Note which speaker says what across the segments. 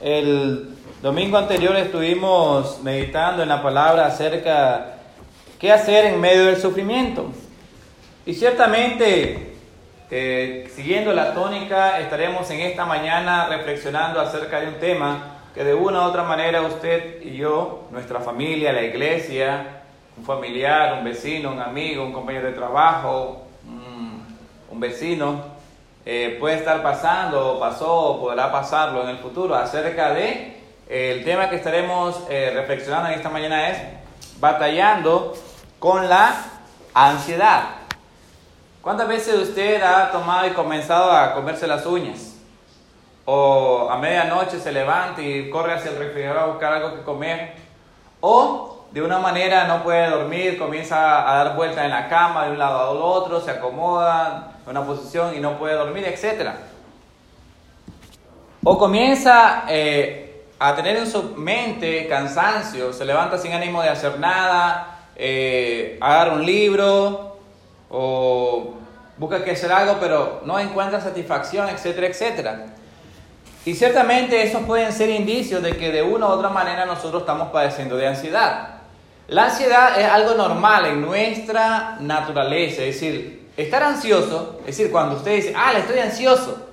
Speaker 1: El domingo anterior estuvimos meditando en la palabra acerca qué hacer en medio del sufrimiento. Y ciertamente, eh, siguiendo la tónica, estaremos en esta mañana reflexionando acerca de un tema que de una u otra manera usted y yo, nuestra familia, la iglesia, un familiar, un vecino, un amigo, un compañero de trabajo, un vecino, eh, puede estar pasando, pasó o podrá pasarlo en el futuro acerca de eh, el tema que estaremos eh, reflexionando en esta mañana es batallando con la ansiedad. ¿Cuántas veces usted ha tomado y comenzado a comerse las uñas? O a medianoche se levanta y corre hacia el refrigerador a buscar algo que comer. O de una manera no puede dormir, comienza a dar vueltas en la cama de un lado al otro, se acomoda, una posición y no puede dormir, etc. O comienza eh, a tener en su mente cansancio, se levanta sin ánimo de hacer nada, eh, agarra un libro o busca que hacer algo, pero no encuentra satisfacción, etcétera, etcétera. Y ciertamente esos pueden ser indicios de que de una u otra manera nosotros estamos padeciendo de ansiedad. La ansiedad es algo normal en nuestra naturaleza, es decir, Estar ansioso, es decir, cuando usted dice, ah, estoy ansioso,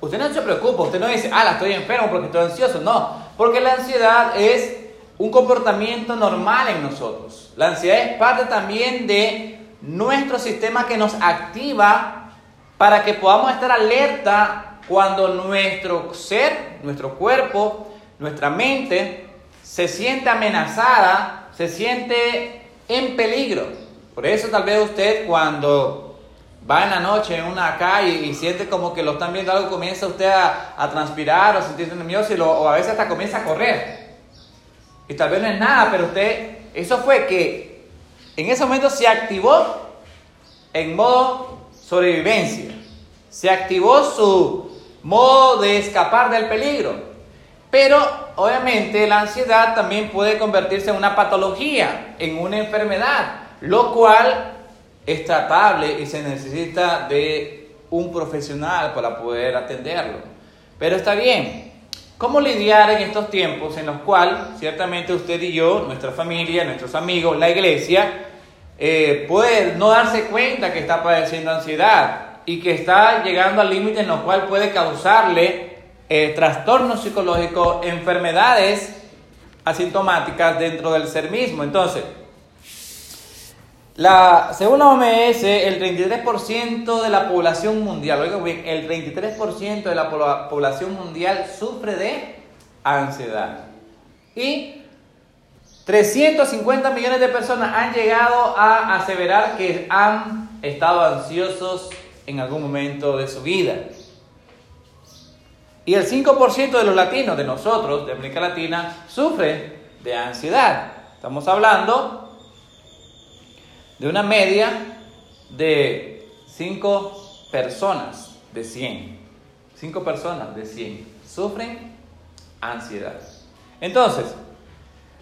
Speaker 1: usted no se preocupa, usted no dice, ah, estoy enfermo porque estoy ansioso, no, porque la ansiedad es un comportamiento normal en nosotros. La ansiedad es parte también de nuestro sistema que nos activa para que podamos estar alerta cuando nuestro ser, nuestro cuerpo, nuestra mente se siente amenazada, se siente en peligro. Por eso tal vez usted cuando va en la noche en una calle y siente como que lo están viendo algo, comienza usted a, transpirar o a sentirse nervioso y o a veces hasta comienza a correr. Y tal vez no es nada, pero usted, eso fue que en ese momento se activó en modo sobrevivencia. Se activó su modo de escapar del peligro. Pero obviamente la ansiedad también puede convertirse en una patología, en una enfermedad, lo cual es tratable y se necesita de un profesional para poder atenderlo. Pero está bien. ¿Cómo lidiar en estos tiempos en los cuales ciertamente usted y yo, nuestra familia, nuestros amigos, la iglesia, eh, puede no darse cuenta que está padeciendo ansiedad y que está llegando al límite en lo cual puede causarle eh, trastornos psicológicos, enfermedades asintomáticas dentro del ser mismo? Entonces, la, según la OMS, el 33% de la población mundial, oiga bien, el 33% de la población mundial sufre de ansiedad. Y 350 millones de personas han llegado a aseverar que han estado ansiosos en algún momento de su vida. Y el 5% de los latinos, de nosotros, de América Latina, sufre de ansiedad. Estamos hablando de una media de 5 personas de 100. 5 personas de 100 sufren ansiedad. Entonces,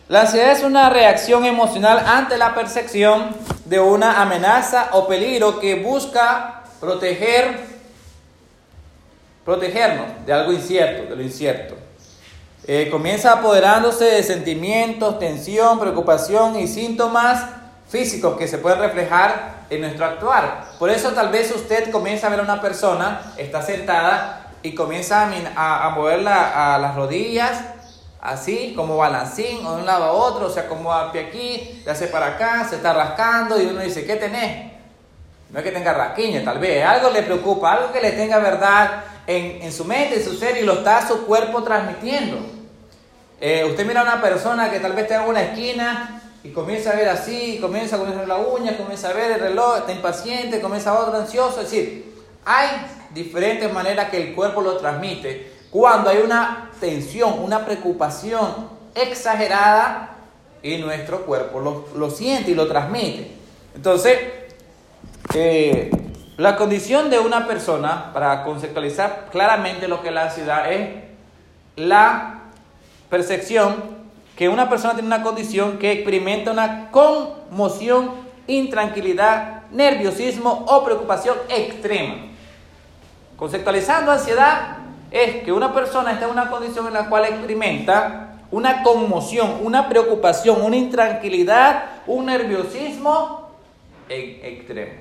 Speaker 1: la ansiedad es una reacción emocional ante la percepción de una amenaza o peligro que busca proteger protegernos de algo incierto, de lo incierto. Eh, comienza apoderándose de sentimientos, tensión, preocupación y síntomas físicos que se pueden reflejar en nuestro actuar. Por eso tal vez usted comienza a ver a una persona, está sentada y comienza a, a mover a las rodillas, así como balancín, o de un lado a otro, se acomoda el pie aquí, le hace para acá, se está rascando y uno dice, ¿qué tenés? No es que tenga rasquiña, tal vez, algo le preocupa, algo que le tenga verdad en, en su mente, en su ser y lo está su cuerpo transmitiendo. Eh, usted mira a una persona que tal vez tenga una esquina y comienza a ver así, comienza a ver la uña, comienza a ver el reloj, está impaciente, comienza a otro ansioso. Es decir, hay diferentes maneras que el cuerpo lo transmite. Cuando hay una tensión, una preocupación exagerada y nuestro cuerpo lo, siente y lo transmite. Entonces, eh, la condición de una persona, para conceptualizar claramente lo que es la ansiedad, es la percepción que una persona tiene una condición que experimenta una conmoción, intranquilidad, nerviosismo o preocupación extrema. Conceptualizando ansiedad, es que una persona está en una condición en la cual experimenta una conmoción, una preocupación, una intranquilidad, un nerviosismo extremo.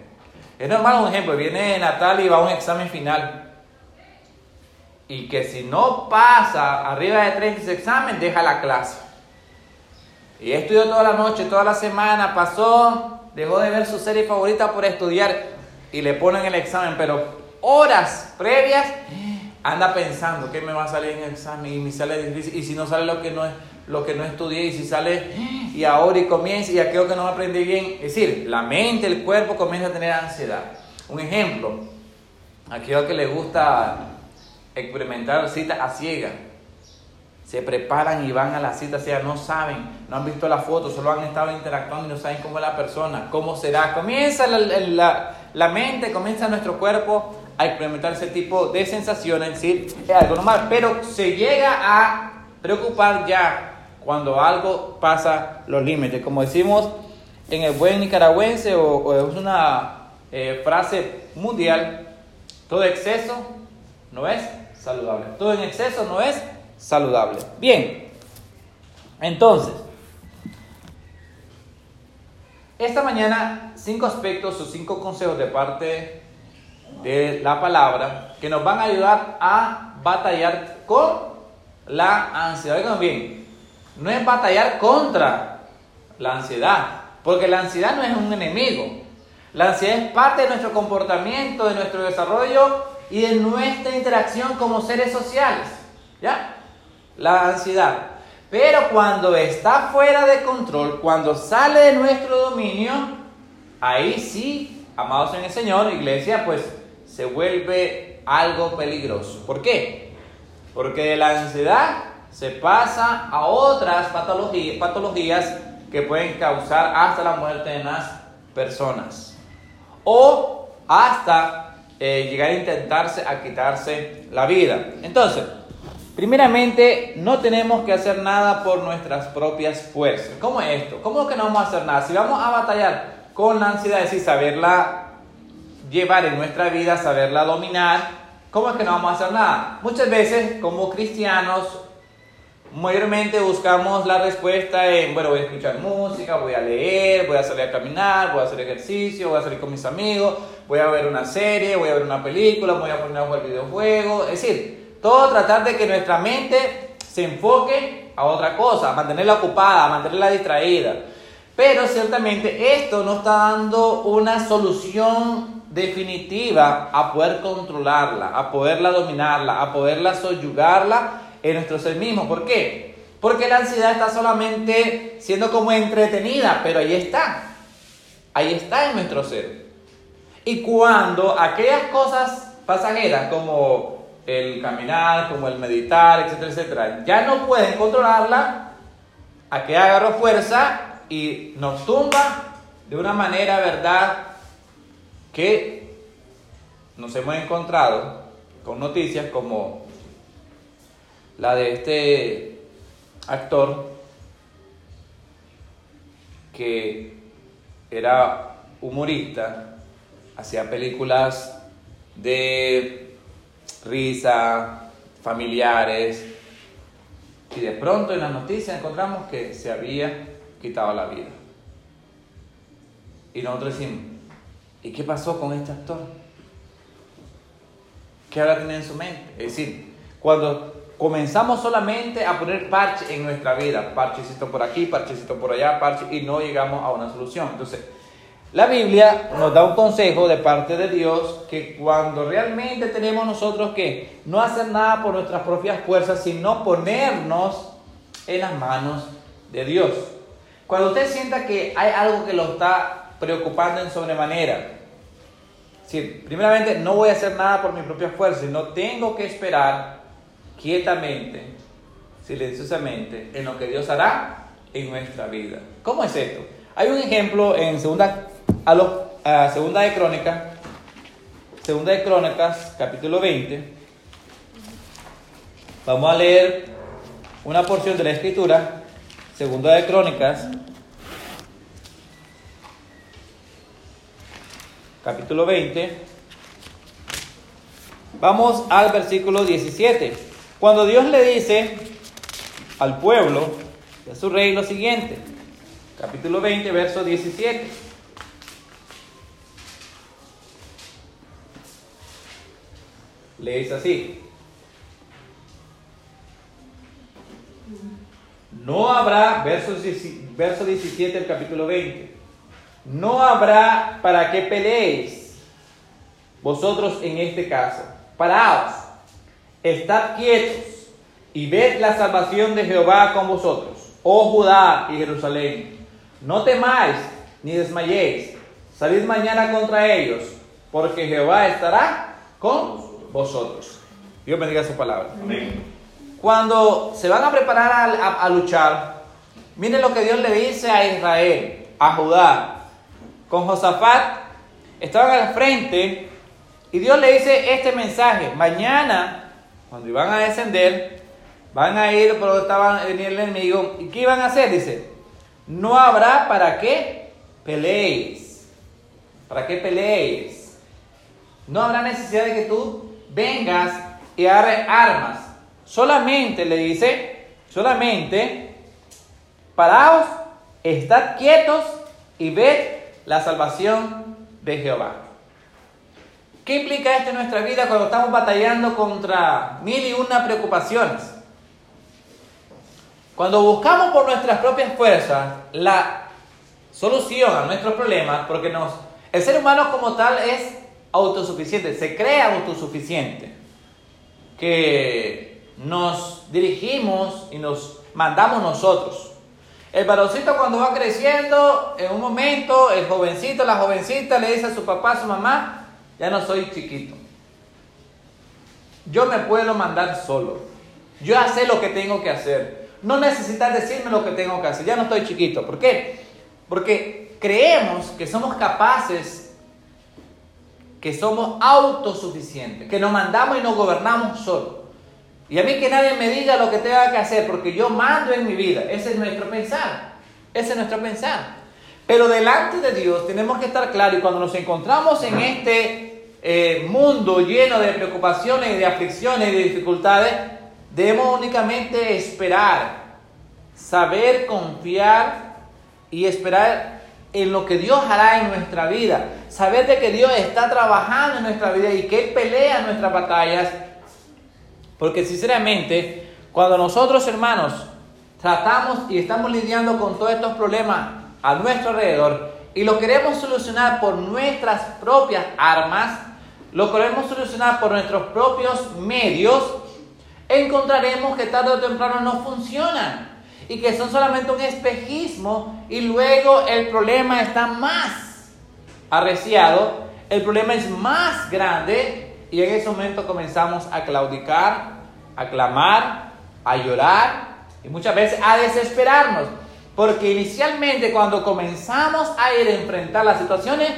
Speaker 1: Es normal un ejemplo, viene Natal y va a un examen final. Y que si no pasa arriba de tres exámenes, deja la clase. Y estudió toda la noche, toda la semana, pasó, dejó de ver su serie favorita por estudiar y le ponen el examen, pero horas previas anda pensando qué me va a salir en el examen y me sale difícil y si no sale lo que no es lo que no estudié y si sale y ahora y comienza y aquello que no aprendí bien, es decir, la mente, el cuerpo comienza a tener ansiedad. Un ejemplo, aquello que le gusta experimentar cita a ciega, se preparan y van a la cita, o sea, no saben, no han visto la foto, solo han estado interactuando y no saben cómo es la persona, cómo será. Comienza la, la, mente, comienza nuestro cuerpo a experimentar ese tipo de sensaciones, ¿sí? es algo normal, pero se llega a preocupar ya cuando algo pasa los límites, como decimos en el buen nicaragüense o, es una eh, frase mundial, todo exceso no es saludable, todo en exceso no es saludable. Bien, entonces, esta mañana cinco aspectos o cinco consejos de parte de la palabra que nos van a ayudar a batallar con la ansiedad. Oigan bien, no es batallar contra la ansiedad, porque la ansiedad no es un enemigo. La ansiedad es parte de nuestro comportamiento, de nuestro desarrollo y de nuestra interacción como seres sociales. ¿Ya? La ansiedad. Pero cuando está fuera de control, cuando sale de nuestro dominio, ahí sí, amados en el Señor, iglesia, pues se vuelve algo peligroso. ¿Por qué? Porque de la ansiedad se pasa a otras patologías, patologías que pueden causar hasta la muerte de las personas. O hasta eh, llegar a intentarse a quitarse la vida. Entonces, primeramente, no tenemos que hacer nada por nuestras propias fuerzas. ¿Cómo es esto? ¿Cómo que no vamos a hacer nada? Si vamos a batallar con la ansiedad, es decir, saberla llevar en nuestra vida, saberla dominar, ¿cómo es que no vamos a hacer nada? Muchas veces como cristianos, mayormente buscamos la respuesta en, bueno, voy a escuchar música, voy a leer, voy a salir a caminar, voy a hacer ejercicio, voy a salir con mis amigos, voy a ver una serie, voy a ver una película, voy a poner a jugar videojuegos, es decir, todo tratar de que nuestra mente se enfoque a otra cosa, a mantenerla ocupada, a mantenerla distraída. Pero ciertamente esto no está dando una solución definitiva a poder controlarla, a poderla dominarla, a poderla soyugarla en nuestro ser mismo. ¿Por qué? Porque la ansiedad está solamente siendo como entretenida, pero ahí está. Ahí está en nuestro ser. Y cuando aquellas cosas pasajeras como el caminar, como el meditar, etcétera, etcétera, ya no pueden controlarla, aquí agarro fuerza y nos tumba de una manera, ¿verdad? que nos hemos encontrado con noticias como la de este actor que era humorista, hacía películas de risa, familiares, y de pronto en las noticias encontramos que se había quitado la vida. Y nosotros decimos, ¿Y qué pasó con este actor? ¿Qué ahora tiene en su mente? Es decir, cuando comenzamos solamente a poner parche en nuestra vida, parchecito por aquí, parchecito por allá, parche, y no llegamos a una solución. Entonces, la Biblia nos da un consejo de parte de Dios que cuando realmente tenemos nosotros que no hacer nada por nuestras propias fuerzas, sino ponernos en las manos de Dios. Cuando usted sienta que hay algo que lo está preocupando en sobremanera. Sí, primeramente, no voy a hacer nada por mi propia fuerza, sino tengo que esperar quietamente, silenciosamente, en lo que Dios hará en nuestra vida. ¿Cómo es esto? Hay un ejemplo en segunda, a lo, segunda de Crónicas, segunda de Crónicas, capítulo 20. Vamos a leer una porción de la escritura, segunda de Crónicas, capítulo 20, Vamos al versículo 17. Cuando Dios le dice al pueblo a su rey lo siguiente, capítulo 20, verso 17. Le dice así. No habrá, verso, verso 17 del capítulo 20, no habrá para que peleéis vosotros en este caso. Paraos, estad quietos y ved la salvación de Jehová con vosotros, oh Judá y Jerusalén. No temáis ni desmayéis, salid mañana contra ellos, porque Jehová estará con vosotros. Dios bendiga su palabra. Cuando se van a preparar a, luchar, miren lo que Dios le dice a Israel, a Judá. Con Josafat estaban al frente y Dios le dice este mensaje. Mañana, cuando iban a descender, van a ir por donde estaba venir el enemigo. ¿Y qué iban a hacer? Dice, no habrá para qué peleéis. ¿Para qué peleéis? No habrá necesidad de que tú vengas y agarres armas. Solamente le dice, solamente, paraos, estad quietos y ved la salvación de Jehová. ¿Qué implica esto en nuestra vida cuando estamos batallando contra mil y una preocupaciones? Cuando buscamos por nuestras propias fuerzas la solución a nuestros problemas, porque nos, el ser humano como tal es autosuficiente, se cree autosuficiente, que nos dirigimos y nos mandamos nosotros. El varoncito cuando va creciendo, en un momento, el jovencito, la jovencita le dice a su papá, a su mamá, ya no soy chiquito. Yo me puedo mandar solo. Yo sé lo que tengo que hacer. No necesitas decirme lo que tengo que hacer. Ya no estoy chiquito. ¿Por qué? Porque creemos que somos capaces, que somos autosuficientes, que nos mandamos y nos gobernamos solos. Y a mí que nadie me diga lo que tenga que hacer, porque yo mando en mi vida. Ese es nuestro pensar. Ese es nuestro pensar. Pero delante de Dios tenemos que estar claros y cuando nos encontramos en este eh, mundo lleno de preocupaciones y de aflicciones y de dificultades, Debemos únicamente esperar, saber confiar y esperar en lo que Dios hará en nuestra vida. Saber de que Dios está trabajando en nuestra vida y que Él pelea nuestras batallas. Porque sinceramente, cuando nosotros hermanos tratamos y estamos lidiando con todos estos problemas a nuestro alrededor y lo queremos solucionar por nuestras propias armas, lo queremos solucionar por nuestros propios medios, encontraremos que tarde o temprano no funcionan y que son solamente un espejismo y luego el problema está más arreciado, el problema es más grande y en ese momento comenzamos a claudicar, a clamar, a llorar y muchas veces a desesperarnos. Porque inicialmente cuando comenzamos a ir a enfrentar las situaciones,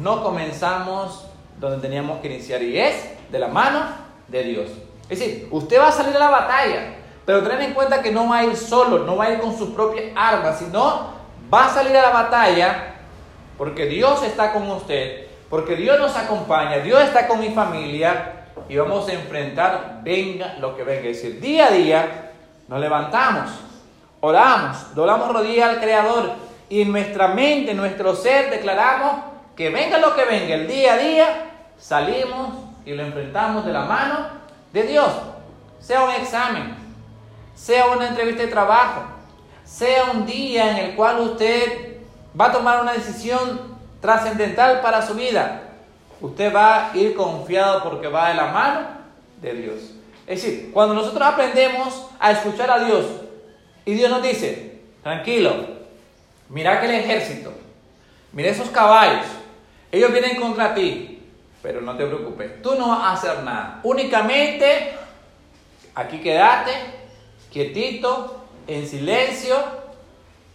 Speaker 1: no comenzamos donde teníamos que iniciar y es de la mano de Dios. Es decir, usted va a salir a la batalla, pero tened en cuenta que no va a ir solo, no va a ir con sus propias armas, sino va a salir a la batalla porque Dios está con usted, porque Dios nos acompaña, Dios está con mi familia y vamos a enfrentar, venga lo que venga. Es decir, día a día nos levantamos, oramos, doblamos rodillas al Creador y en nuestra mente, en nuestro ser declaramos que venga lo que venga, el día a día salimos y lo enfrentamos de la mano de Dios, sea un examen, sea una entrevista de trabajo, sea un día en el cual usted va a tomar una decisión trascendental para su vida, usted va a ir confiado porque va de la mano de Dios. Es decir, cuando nosotros aprendemos a escuchar a Dios y Dios nos dice, tranquilo, mira que el ejército, mira esos caballos, ellos vienen contra ti, pero no te preocupes, tú no vas a hacer nada. Únicamente aquí quédate quietito, en silencio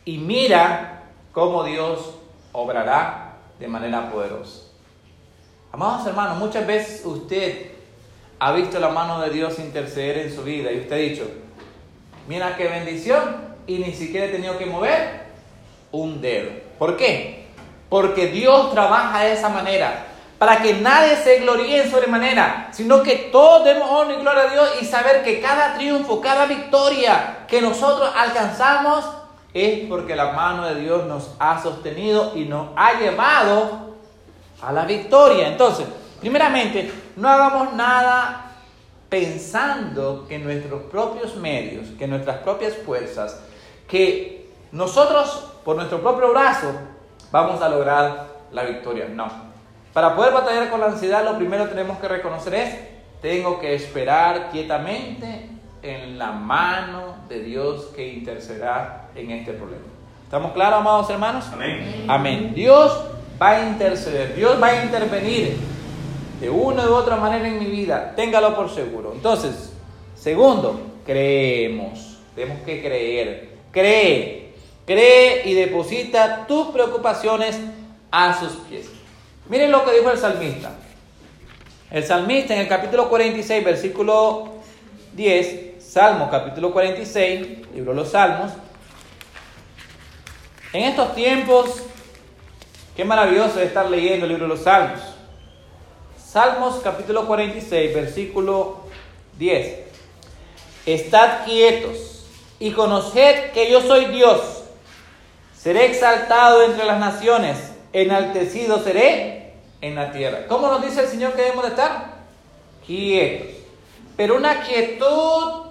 Speaker 1: y mira cómo Dios obrará de manera poderosa. Amados hermanos, muchas veces usted ha visto la mano de Dios interceder en su vida y usted ha dicho, mira qué bendición y ni siquiera he tenido que mover un dedo. ¿Por qué? Porque Dios trabaja de esa manera. Para que nadie se gloríe en sobremanera, sino que todos demos honor y gloria a Dios y saber que cada triunfo, cada victoria que nosotros alcanzamos es porque la mano de Dios nos ha sostenido y nos ha llevado a la victoria. Entonces, primeramente, no hagamos nada pensando que nuestros propios medios, que nuestras propias fuerzas, que nosotros por nuestro propio brazo vamos a lograr la victoria. No. Para poder batallar con la ansiedad, lo primero que tenemos que reconocer es, tengo que esperar quietamente en la mano de Dios que intercederá en este problema. ¿Estamos claros, amados hermanos?
Speaker 2: Amén.
Speaker 1: Amén. Dios va a interceder, Dios va a intervenir de una u otra manera en mi vida. Téngalo por seguro. Entonces, segundo, creemos. Tenemos que creer. Cree, cree y deposita tus preocupaciones a sus pies. Miren lo que dijo el salmista. El salmista en el capítulo 46, versículo 10, Salmo capítulo 46, libro de los Salmos. En estos tiempos, qué maravilloso es estar leyendo el libro de los Salmos. Salmos capítulo 46, versículo 10. Estad quietos y conoced que yo soy Dios. Seré exaltado entre las naciones, enaltecido seré en la tierra. ¿Cómo nos dice el Señor que debemos de estar? Quietos. Pero una quietud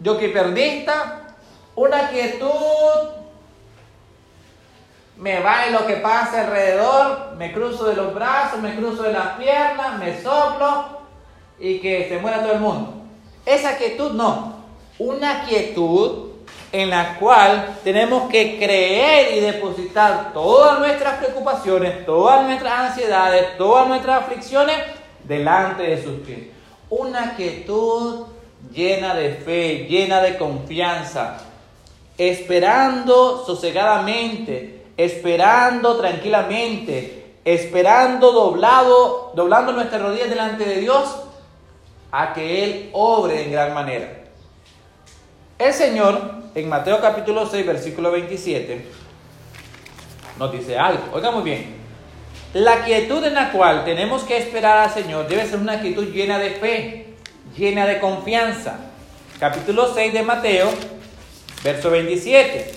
Speaker 1: yo que perdista, una quietud me va en lo que pasa alrededor, me cruzo de los brazos, me cruzo de las piernas, me soplo y que se muera todo el mundo. Esa quietud no. Una quietud en la cual tenemos que creer y depositar todas nuestras preocupaciones, todas nuestras ansiedades, todas nuestras aflicciones delante de sus pies. Una quietud llena de fe, llena de confianza, esperando sosegadamente, esperando tranquilamente, esperando doblado, doblando nuestras rodillas delante de Dios a que Él obre en gran manera. El Señor en Mateo capítulo 6, versículo 27, nos dice algo. Oiga muy bien. La quietud en la cual tenemos que esperar al Señor debe ser una quietud llena de fe, llena de confianza. Capítulo 6 de Mateo, verso 27.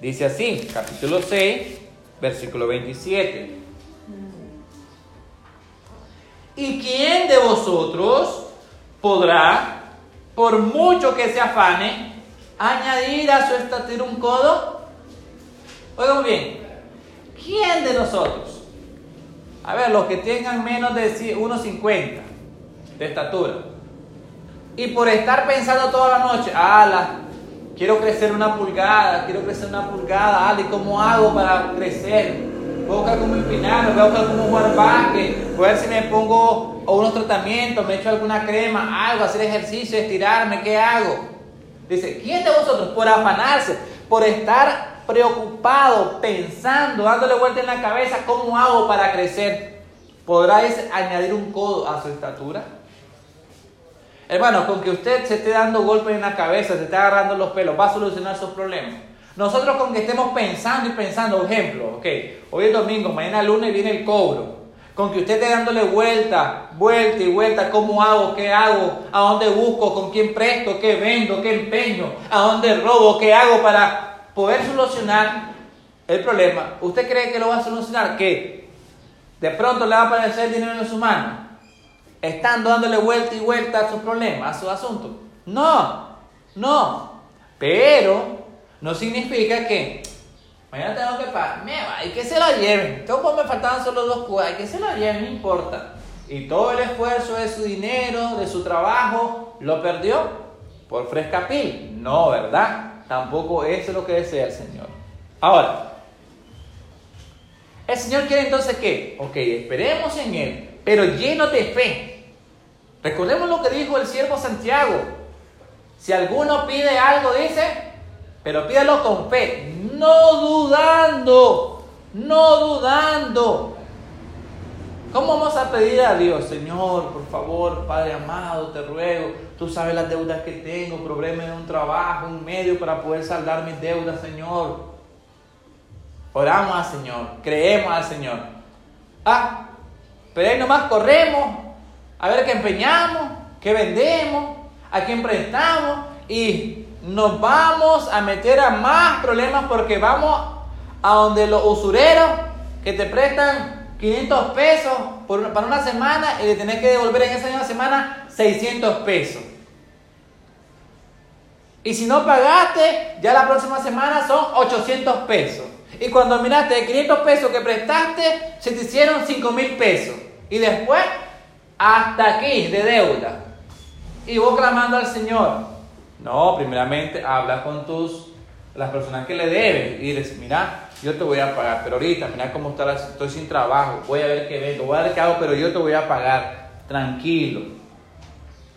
Speaker 1: Dice así, capítulo 6, versículo 27. ¿Y quién de vosotros podrá, por mucho que se afane, añadir a su estatura un codo? Oigan bien, ¿quién de nosotros? A ver, los que tengan menos de 1,50 de estatura. Y por estar pensando toda la noche, ala, quiero crecer una pulgada, quiero crecer una pulgada, ala, ¿y cómo hago para crecer? Voy a buscar cómo empinarme, voy a buscar cómo jugar básquet, voy a ver si me pongo unos tratamientos, me echo alguna crema, algo, hacer ejercicio, estirarme, ¿qué hago? Dice, ¿quién de vosotros por afanarse, por estar preocupado, pensando, dándole vuelta en la cabeza, ¿cómo hago para crecer? ¿Podrá añadir un codo a su estatura? Hermano, con que usted se esté dando golpes en la cabeza, se esté agarrando los pelos, va a solucionar sus problemas. Nosotros con que estemos pensando y pensando, ejemplo, ok, hoy es domingo, mañana lunes viene el cobro. Con que usted esté dándole vuelta, vuelta y vuelta, ¿cómo hago? ¿Qué hago? ¿A dónde busco? ¿Con quién presto? ¿Qué vendo? ¿Qué empeño? ¿A dónde robo? ¿Qué hago para poder solucionar el problema? ¿Usted cree que lo va a solucionar? ¿Que de pronto le va a aparecer dinero en su mano? Estando dándole vuelta y vuelta a su problema, a su asunto. No, no. Pero no significa que Mañana tengo que pagar. Me va, y que se lo lleven. Como me faltaban solo dos cosas, y que se lo lleven, no importa. Y todo el esfuerzo de su dinero, de su trabajo, lo perdió por frescapil. No, ¿verdad? Tampoco eso es lo que desea el Señor. Ahora, el Señor quiere entonces que, ok, esperemos en Él, pero lleno de fe. Recordemos lo que dijo el siervo Santiago. Si alguno pide algo, dice, pero pídalo con fe, no dudando, no dudando. ¿Cómo vamos a pedir a Dios, Señor, por favor, Padre amado, te ruego, tú sabes las deudas que tengo, problemas de un trabajo, un medio para poder saldar mis deudas, Señor? Oramos al Señor, creemos al Señor. Ah, pero ahí nomás corremos a ver qué empeñamos, qué vendemos, a quién prestamos y nos vamos a meter a más problemas porque vamos a donde los usureros que te prestan 500 pesos para una semana y le tenés que devolver en esa misma semana 600 pesos. Y si no pagaste, ya la próxima semana son 800 pesos. Y cuando miraste de 500 pesos que prestaste, se te hicieron 5 mil pesos. Y después, hasta aquí de deuda. Y vos clamando al Señor. No, primeramente habla con tus, las personas que le deben. Y dices, mira, yo te voy a pagar. Pero ahorita, mira cómo está, estoy sin trabajo. Voy a ver qué vengo, voy a ver qué hago, pero yo te voy a pagar. Tranquilo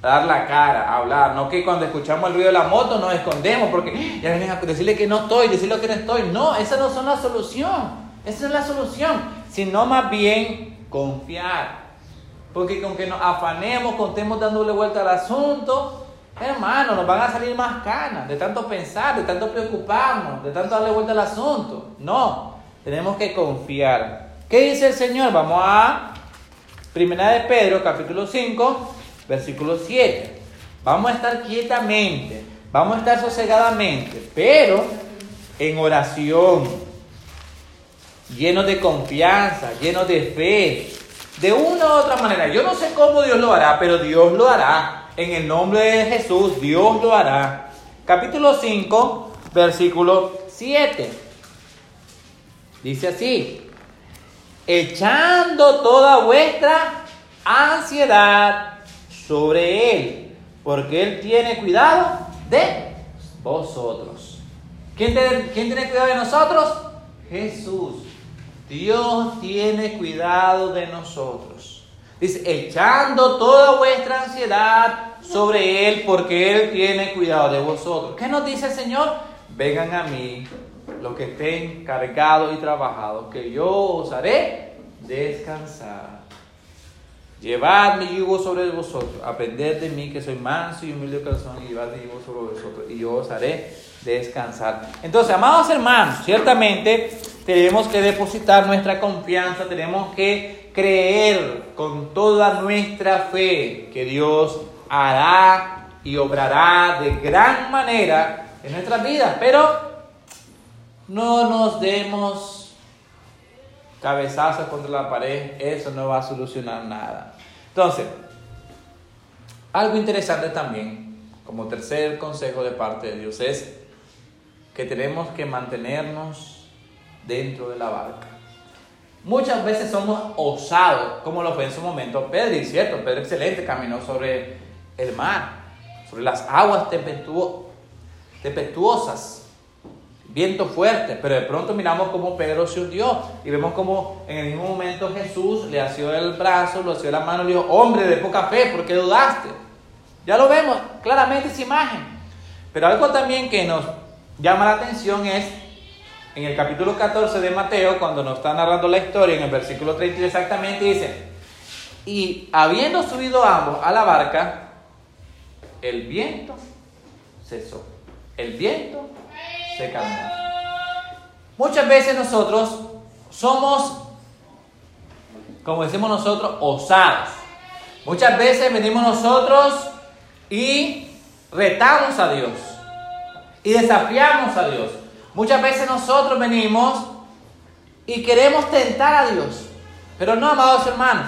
Speaker 1: dar la cara, hablar, no que cuando escuchamos el ruido de la moto nos escondemos porque ¡Ah! ya vienen a decirle que no estoy, decirle que no estoy. No, esa no es la solución. Esa es la solución, sino más bien confiar. Porque con que nos afanemos, contemos dándole vuelta al asunto, hermano, nos van a salir más canas de tanto pensar, de tanto preocuparnos, de tanto darle vuelta al asunto. No, tenemos que confiar. ¿Qué dice el Señor? Vamos a Primera de Pedro, capítulo 5, versículo 7. Vamos a estar quietamente, vamos a estar sosegadamente, pero en oración, llenos de confianza, llenos de fe, de una u otra manera. Yo no sé cómo Dios lo hará, pero Dios lo hará. En el nombre de Jesús, Dios lo hará. Capítulo 5, versículo 7. Dice así, echando toda vuestra ansiedad sobre Él, porque Él tiene cuidado de vosotros. ¿Quién tiene, ¿Quién tiene cuidado de nosotros? Jesús. Dios tiene cuidado de nosotros. Dice, echando toda vuestra ansiedad sobre Él, porque Él tiene cuidado de vosotros. ¿Qué nos dice el Señor? Vengan a mí los que estén cargados y trabajados, que yo os haré descansar. Llevad mi yugo sobre vosotros, aprended de mí que soy manso y humilde de corazón y llevad mi yugo sobre vosotros y yo os haré descansar. Entonces, amados hermanos, ciertamente tenemos que depositar nuestra confianza, tenemos que creer con toda nuestra fe que Dios hará y obrará de gran manera en nuestras vidas, pero no nos demos cabezazos contra la pared, eso no va a solucionar nada. Entonces, algo interesante también, como tercer consejo de parte de Dios, es que tenemos que mantenernos dentro de la barca. Muchas veces somos osados, como lo fue en su momento Pedro, cierto, Pedro excelente caminó sobre el mar, sobre las aguas tempestuosas viento fuerte, pero de pronto miramos cómo Pedro se hundió y vemos como en el mismo momento Jesús le asió el brazo, le asió la mano y le dijo, hombre de poca fe, ¿por qué dudaste? Ya lo vemos claramente esa imagen. Pero algo también que nos llama la atención es en el capítulo 14 de Mateo, cuando nos está narrando la historia, en el versículo 30 exactamente dice, y habiendo subido ambos a la barca, el viento cesó. El viento se Muchas veces nosotros somos, como decimos nosotros, osados. Muchas veces venimos nosotros y retamos a Dios y desafiamos a Dios. Muchas veces nosotros venimos y queremos tentar a Dios. Pero no, amados hermanos,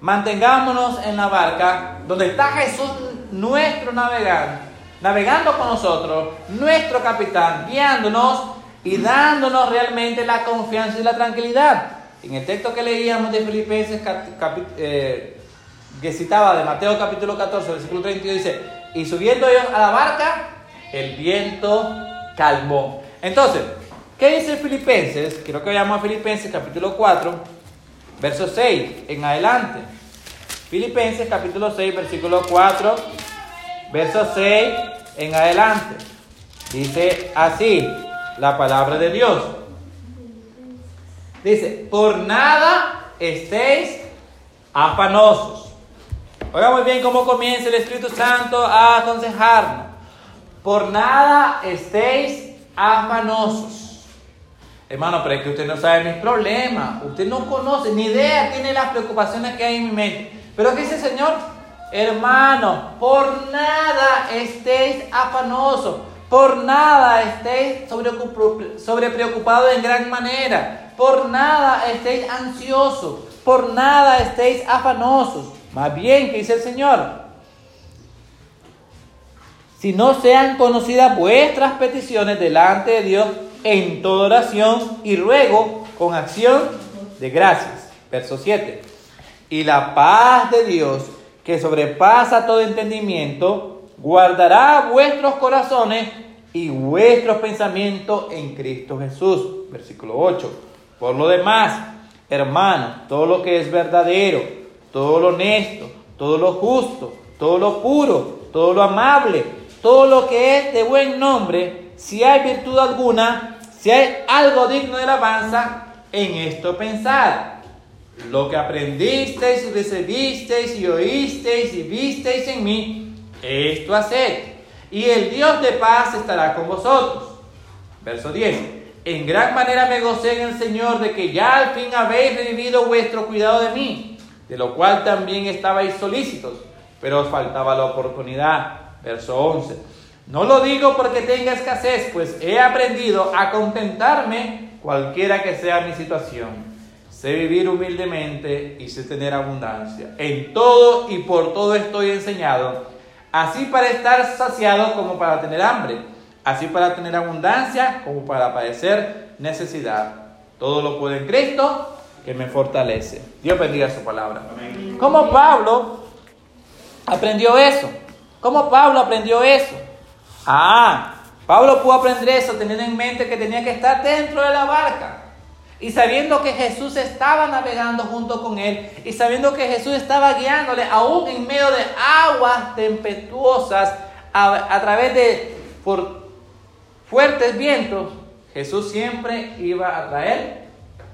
Speaker 1: mantengámonos en la barca donde está Jesús, nuestro navegante navegando con nosotros, nuestro capitán, guiándonos y dándonos realmente la confianza y la tranquilidad. En el texto que leíamos de Filipenses, eh, que citaba de Mateo capítulo 14, versículo 32, dice, y subiendo ellos a la barca, el viento calmó. Entonces, ¿qué dice Filipenses? Quiero que vayamos a Filipenses capítulo 4, verso 6 en adelante. Filipenses capítulo 6, versículo 4 verso 6 en adelante. Dice así la palabra de Dios. Dice, por nada estéis afanosos. Oiga muy bien cómo comienza el Espíritu Santo a aconsejarnos. Por nada estéis afanosos. Hermano, pero es que usted no sabe mis problemas, usted no conoce, ni idea tiene las preocupaciones que hay en mi mente. Pero ¿qué dice el Señor? Hermano, por nada estéis afanosos, por nada estéis sobre preocupados en gran manera, por nada estéis ansiosos, por nada estéis afanosos. Más bien, ¿qué dice el Señor? Si no sean conocidas vuestras peticiones delante de Dios en toda oración y ruego con acción de gracias. Verso 7. Y la paz de Dios, que sobrepasa todo entendimiento, guardará vuestros corazones y vuestros pensamientos en Cristo Jesús. Versículo 8. Por lo demás, hermanos, todo lo que es verdadero, todo lo honesto, todo lo justo, todo lo puro, todo lo amable, todo lo que es de buen nombre, si hay virtud alguna, si hay algo digno de alabanza, en esto pensad. Lo que aprendisteis y recibisteis y oísteis y visteis en mí, esto haced. Y el Dios de paz estará con vosotros. Verso 10. En gran manera me gocé en el Señor de que ya al fin habéis revivido vuestro cuidado de mí, de lo cual también estabais solícitos, pero os faltaba la oportunidad. Verso 11. No lo digo porque tenga escasez, pues he aprendido a contentarme cualquiera que sea mi situación sé vivir humildemente y sé tener abundancia. En todo y por todo estoy enseñado, así para estar saciado como para tener hambre, así para tener abundancia como para padecer necesidad. Todo lo puedo en Cristo que me fortalece. Dios bendiga su palabra. ¿Cómo Pablo aprendió eso? ¿Cómo Pablo aprendió eso? Ah, Pablo pudo aprender eso teniendo en mente que tenía que estar dentro de la barca. Y sabiendo que Jesús estaba navegando junto con él, y sabiendo que Jesús estaba guiándole aún en medio de aguas tempestuosas, a, través de por fuertes vientos, Jesús siempre iba a traer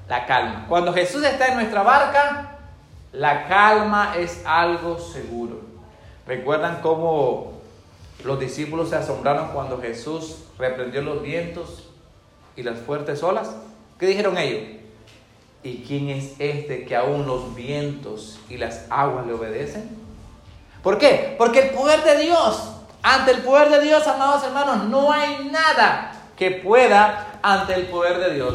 Speaker 1: la calma. Cuando Jesús está en nuestra barca, la calma es algo seguro. ¿Recuerdan cómo los discípulos se asombraron cuando Jesús reprendió los vientos y las fuertes olas? ¿Qué dijeron ellos? ¿Y quién es este que aún los vientos y las aguas le obedecen? ¿Por qué? Porque el poder de Dios, ante el poder de Dios, amados hermanos, no hay nada que pueda ante el poder de Dios.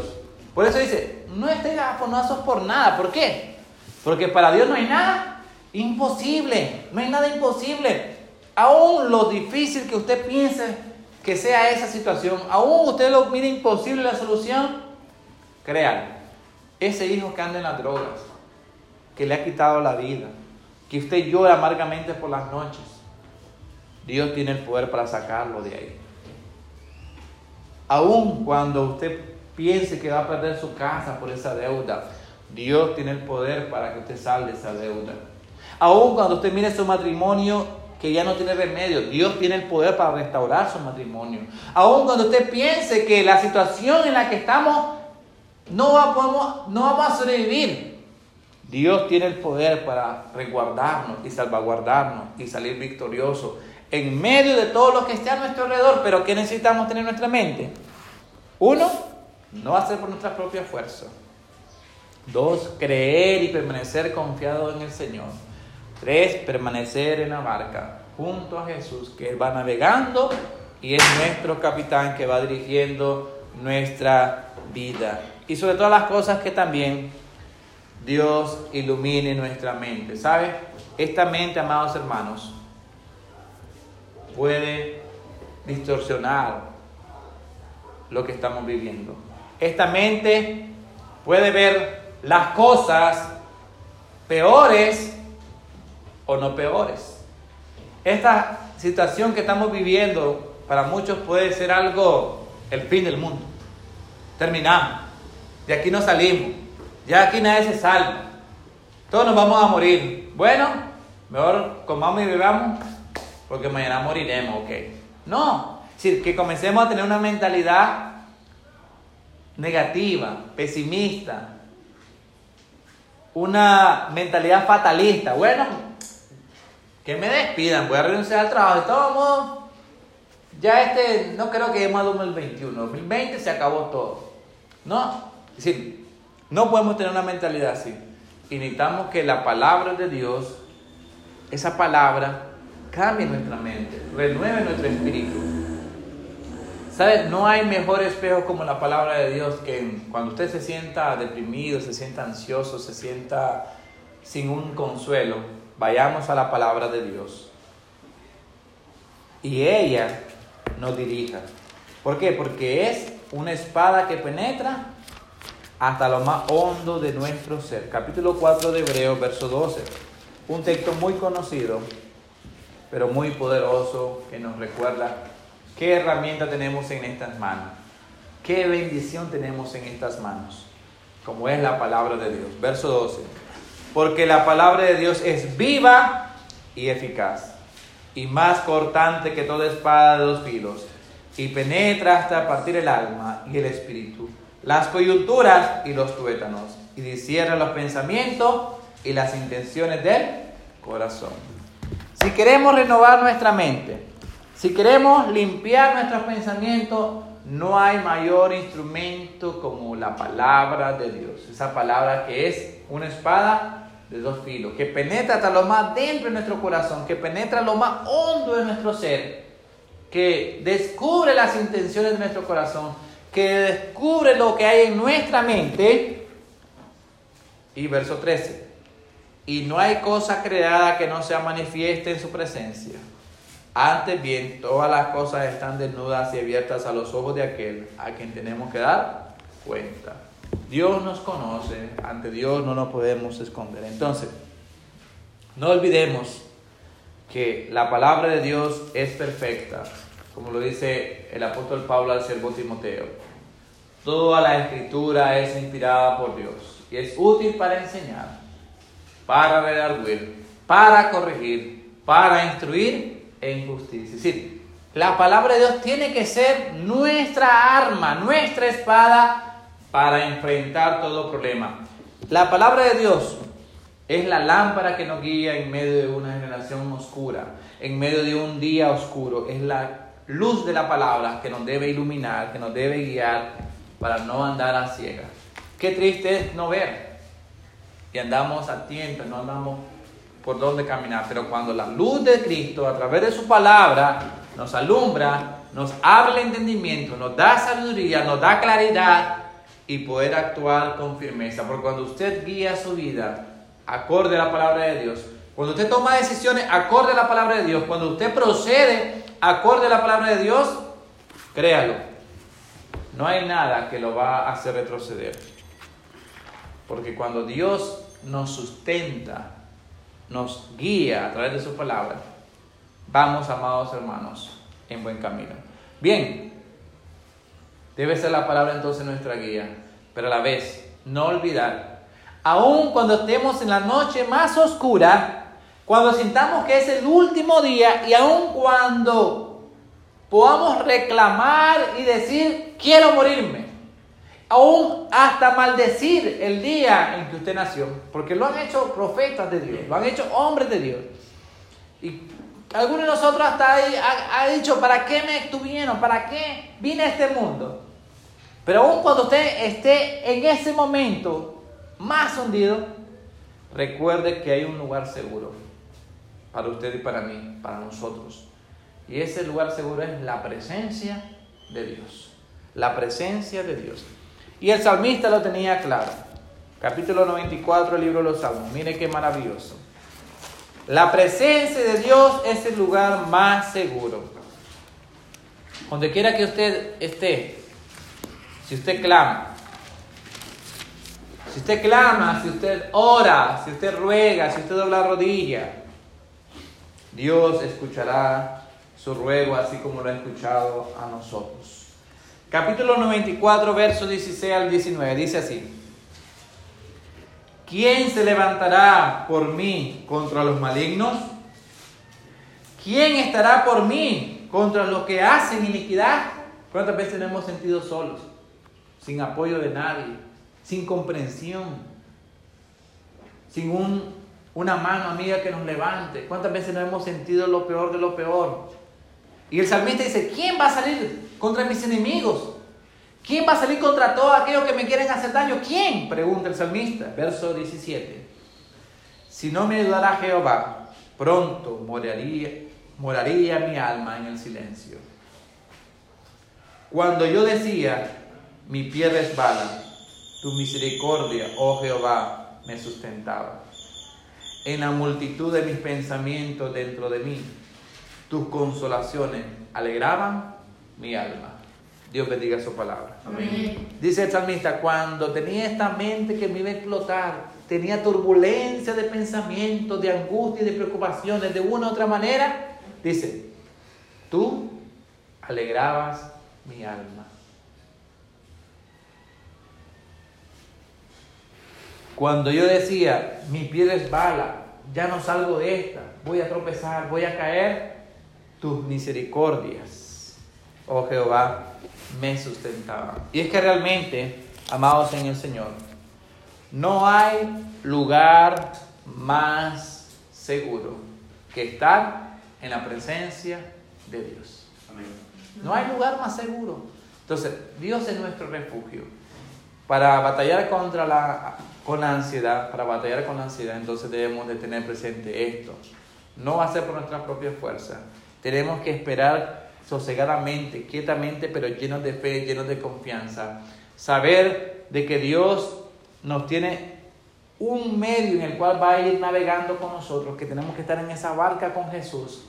Speaker 1: Por eso dice, no estén afonados por nada. ¿Por qué? Porque para Dios no hay nada imposible. No hay nada imposible. Aún lo difícil que usted piense que sea esa situación, aún usted lo mire imposible la solución, Créanme, ese hijo que anda en las drogas, que le ha quitado la vida, que usted llora amargamente por las noches, Dios tiene el poder para sacarlo de ahí. Aun cuando usted piense que va a perder su casa por esa deuda, Dios tiene el poder para que usted salga de esa deuda. Aun cuando usted mire su matrimonio que ya no tiene remedio, Dios tiene el poder para restaurar su matrimonio. Aun cuando usted piense que la situación en la que estamos no, vamos, a sobrevivir. Dios tiene el poder para resguardarnos y salvaguardarnos y salir victorioso en medio de todo lo que esté a nuestro alrededor. Pero ¿qué necesitamos tener en nuestra mente? Uno, no hacer por nuestra propia fuerza. Dos, creer y permanecer confiado en el Señor. Tres, permanecer en la barca junto a Jesús, que va navegando y es nuestro capitán que va dirigiendo nuestra vida y sobre todas las cosas que también Dios ilumine nuestra mente. ¿Sabe? Esta mente, amados hermanos, puede distorsionar lo que estamos viviendo. Esta mente puede ver las cosas peores o no peores. Esta situación que estamos viviendo para muchos puede ser algo, el fin del mundo. Terminamos. De aquí no salimos. Ya aquí nadie se salva. Todos nos vamos a morir. Bueno, mejor comamos y bebamos porque mañana moriremos, ok. No, es decir, que comencemos a tener una mentalidad negativa, pesimista, una mentalidad fatalista. Bueno, que me despidan, voy a renunciar al trabajo. De todos modos, ya este, no creo que lleguemos a 2021. 2020 se acabó todo. No, es decir, no podemos tener una mentalidad así. Necesitamos que la palabra de Dios, esa palabra, cambie nuestra mente, renueve nuestro espíritu. ¿Sabes? No hay mejor espejo como la palabra de Dios que cuando usted se sienta deprimido, se sienta ansioso, se sienta sin un consuelo, vayamos a la palabra de Dios. Y ella nos dirija. ¿Por qué? Porque es una espada que penetra hasta lo más hondo de nuestro ser. Capítulo 4 de Hebreos, verso 12. Un texto muy conocido, pero muy poderoso, que nos recuerda qué herramienta tenemos en estas manos. Qué bendición tenemos en estas manos, como es la palabra de Dios. Verso 12. Porque la palabra de Dios es viva y eficaz, y más cortante que toda espada de dos filos, y penetra hasta partir el alma y el espíritu las coyunturas y los tuétanos, y discierra los pensamientos y las intenciones del corazón. Si queremos renovar nuestra mente, si queremos limpiar nuestros pensamientos, no hay mayor instrumento como la palabra de Dios. Esa palabra que es una espada de dos filos, que penetra hasta lo más dentro de nuestro corazón, que penetra lo más hondo de nuestro ser, que descubre las intenciones de nuestro corazón que descubre lo que hay en nuestra mente. Y verso 13. Y no hay cosa creada que no sea manifiesta en su presencia. Antes bien, todas las cosas están desnudas y abiertas a los ojos de aquel a quien tenemos que dar cuenta. Dios nos conoce, ante Dios no nos podemos esconder. Entonces, no olvidemos que la palabra de Dios es perfecta, como lo dice el apóstol Pablo al servo Timoteo. Toda la escritura es inspirada por Dios y es útil para enseñar, para redarguir, para corregir, para instruir en justicia. Es decir, la palabra de Dios tiene que ser nuestra arma, nuestra espada para enfrentar todo problema. La palabra de Dios es la lámpara que nos guía en medio de una generación oscura, en medio de un día oscuro. Es la luz de la palabra que nos debe iluminar, que nos debe guiar para no andar a ciegas. Qué triste es no ver. Y andamos a tiempo, no andamos por dónde caminar. Pero cuando la luz de Cristo, a través de su palabra, nos alumbra, nos abre el entendimiento, nos da sabiduría, nos da claridad y poder actuar con firmeza. Porque cuando usted guía su vida acorde a la palabra de Dios, cuando usted toma decisiones acorde a la palabra de Dios, cuando usted procede acorde a la palabra de Dios, créalo, no hay nada que lo va a hacer retroceder. Porque cuando Dios nos sustenta, nos guía a través de su palabra, vamos, amados hermanos, en buen camino. Bien, debe ser la palabra entonces nuestra guía, pero a la vez no olvidar, aun cuando estemos en la noche más oscura, cuando sintamos que es el último día y aun cuando podamos reclamar y decir, quiero morirme. Aún hasta maldecir el día en que usted nació, porque lo han hecho profetas de Dios, lo han hecho hombres de Dios. Y algunos de nosotros hasta ahí ha, dicho, ¿para qué me estuvieron? ¿Para qué vine a este mundo? Pero aún cuando usted esté en ese momento más hundido, recuerde que hay un lugar seguro para usted y para mí, para nosotros. Y ese lugar seguro es la presencia de Dios. La presencia de Dios. Y el salmista lo tenía claro. Capítulo 94 del libro de los Salmos. Mire qué maravilloso. La presencia de Dios es el lugar más seguro. Donde quiera que usted esté, si usted clama, si usted clama, si usted ora, si usted ruega, si usted dobla rodilla, Dios escuchará su ruego, así como lo ha escuchado a nosotros. Capítulo 94, versos 16 al 19, dice así. ¿Quién se levantará por mí contra los malignos? ¿Quién estará por mí contra los que hacen iniquidad? ¿Cuántas veces nos hemos sentido solos, sin apoyo de nadie, sin comprensión, sin un, una mano amiga que nos levante? ¿Cuántas veces nos hemos sentido lo peor de lo peor? Y el salmista dice, ¿quién va a salir contra mis enemigos? ¿Quién va a salir contra todos aquellos que me quieren hacer daño? ¿Quién? Pregunta el salmista, verso 17. Si no me ayudará Jehová, pronto moraría, moraría mi alma en el silencio. Cuando yo decía, mi pie resbala, tu misericordia, oh Jehová, me sustentaba. En la multitud de mis pensamientos dentro de mí, tus consolaciones alegraban mi alma. Dios bendiga su palabra. Dice el salmista, cuando tenía esta mente que me iba a explotar, tenía turbulencia de pensamientos, de angustia y de preocupaciones de una u otra manera, dice, tú alegrabas mi alma. Cuando yo decía, mi pie resbala, ya no salgo de esta, voy a tropezar, voy a caer, tus misericordias, oh Jehová, me sustentaban. Y es que realmente, amados en el Señor, no hay lugar más seguro que estar en la presencia de Dios. No hay lugar más seguro. Entonces, Dios es nuestro refugio. Para batallar contra la, con la ansiedad, para batallar con la ansiedad, entonces debemos de tener presente esto. No va a ser por nuestra propia fuerza. Tenemos que esperar sosegadamente, quietamente, pero llenos de fe, llenos de confianza. Saber de que Dios nos tiene un medio en el cual va a ir navegando con nosotros, que tenemos que estar en esa barca con Jesús,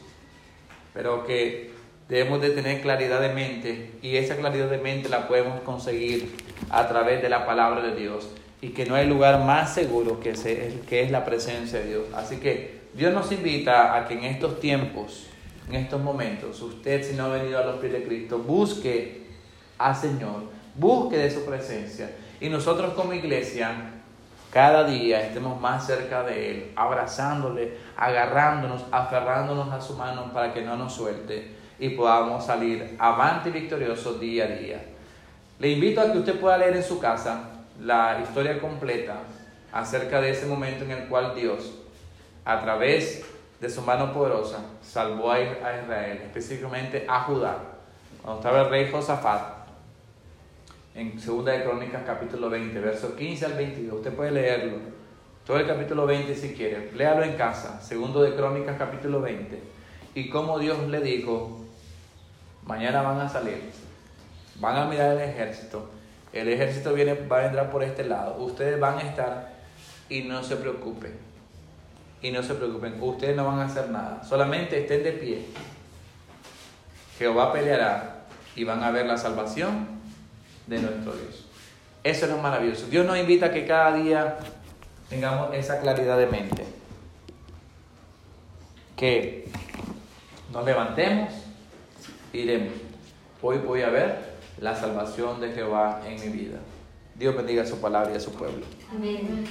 Speaker 1: pero que debemos de tener claridad de mente y esa claridad de mente la podemos conseguir a través de la palabra de Dios y que no hay lugar más seguro que, es la presencia de Dios. Así que Dios nos invita a que en estos tiempos, en estos momentos, usted si no ha venido a los pies de Cristo, busque al Señor, busque de su presencia y nosotros como iglesia cada día estemos más cerca de Él, abrazándole, agarrándonos, aferrándonos a su mano para que no nos suelte y podamos salir avante y victoriosos día a día. Le invito a que usted pueda leer en su casa la historia completa acerca de ese momento en el cual Dios, a través de su mano poderosa, salvó a Israel, específicamente a Judá, cuando estaba el rey Josafat, en Segunda de Crónicas capítulo 20, versos 15 al 22. Usted puede leerlo. Todo el capítulo 20 si quiere. Léalo en casa. Segundo de Crónicas capítulo 20. Y como Dios le dijo, mañana van a salir. Van a mirar el ejército. El ejército viene, va a entrar por este lado. Ustedes van a estar y no se preocupen. Y no se preocupen. Ustedes no van a hacer nada. Solamente estén de pie. Jehová peleará y van a ver la salvación de nuestro Dios. Eso es lo maravilloso. Dios nos invita a que cada día tengamos esa claridad de mente. Que nos levantemos y diremos, hoy voy a ver la salvación de Jehová en mi vida. Dios bendiga su palabra y a su pueblo. Amén.